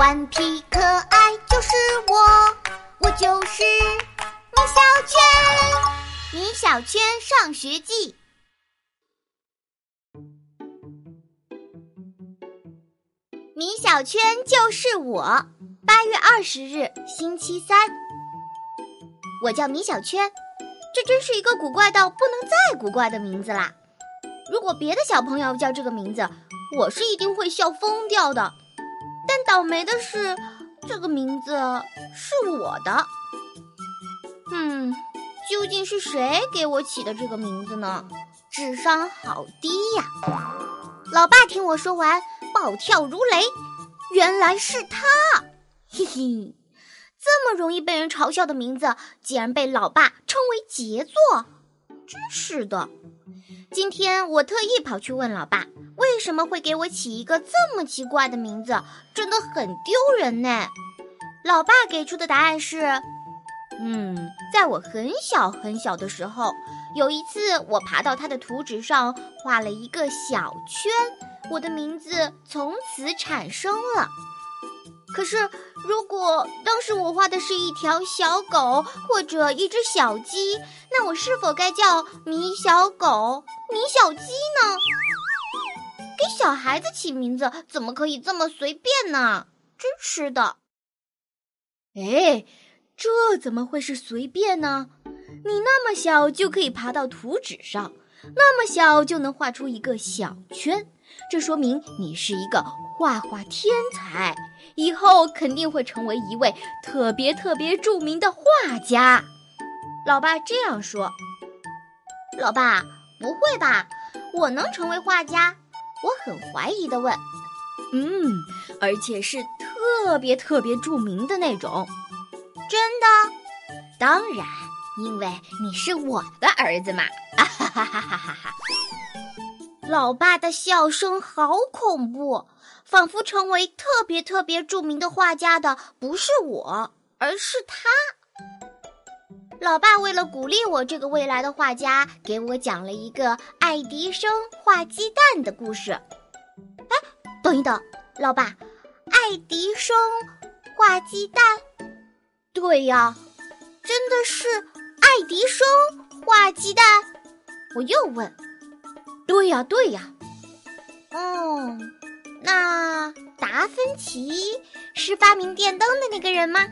顽皮可爱就是我，我就是米小圈。米小圈上学记。米小圈就是我。八月二十日，星期三。我叫米小圈，这真是一个古怪到不能再古怪的名字啦！如果别的小朋友叫这个名字，我是一定会笑疯掉的。倒霉的是，这个名字是我的。嗯，究竟是谁给我起的这个名字呢？智商好低呀！老爸听我说完，暴跳如雷。原来是他，嘿嘿，这么容易被人嘲笑的名字，竟然被老爸称为杰作，真是的。今天我特意跑去问老爸，为什么会给我起一个这么奇怪的名字，真的很丢人呢？老爸给出的答案是：嗯，在我很小很小的时候，有一次我爬到他的图纸上画了一个小圈，我的名字从此产生了。可是，如果当时我画的是一条小狗或者一只小鸡，那我是否该叫米小狗、米小鸡呢？给小孩子起名字怎么可以这么随便呢？真是的！哎，这怎么会是随便呢？你那么小就可以爬到图纸上，那么小就能画出一个小圈，这说明你是一个画画天才。以后肯定会成为一位特别特别著名的画家。老爸这样说。老爸，不会吧？我能成为画家？我很怀疑的问。嗯，而且是特别特别著名的那种。真的？当然，因为你是我的儿子嘛！啊哈哈哈哈哈哈！老爸的笑声好恐怖。仿佛成为特别特别著名的画家的不是我，而是他。老爸为了鼓励我这个未来的画家，给我讲了一个爱迪生画鸡蛋的故事。哎，等一等，老爸，爱迪生画鸡蛋？对呀，真的是爱迪生画鸡蛋？我又问。对呀，对呀。哦。那达芬奇是发明电灯的那个人吗？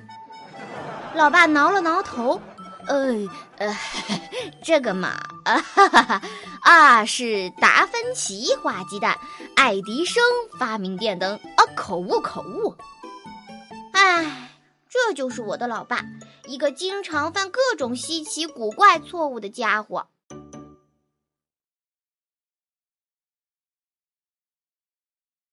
老爸挠了挠头，呃呃，这个嘛，啊哈哈哈，啊是达芬奇画鸡蛋，爱迪生发明电灯啊，口误口误。唉，这就是我的老爸，一个经常犯各种稀奇古怪错误的家伙。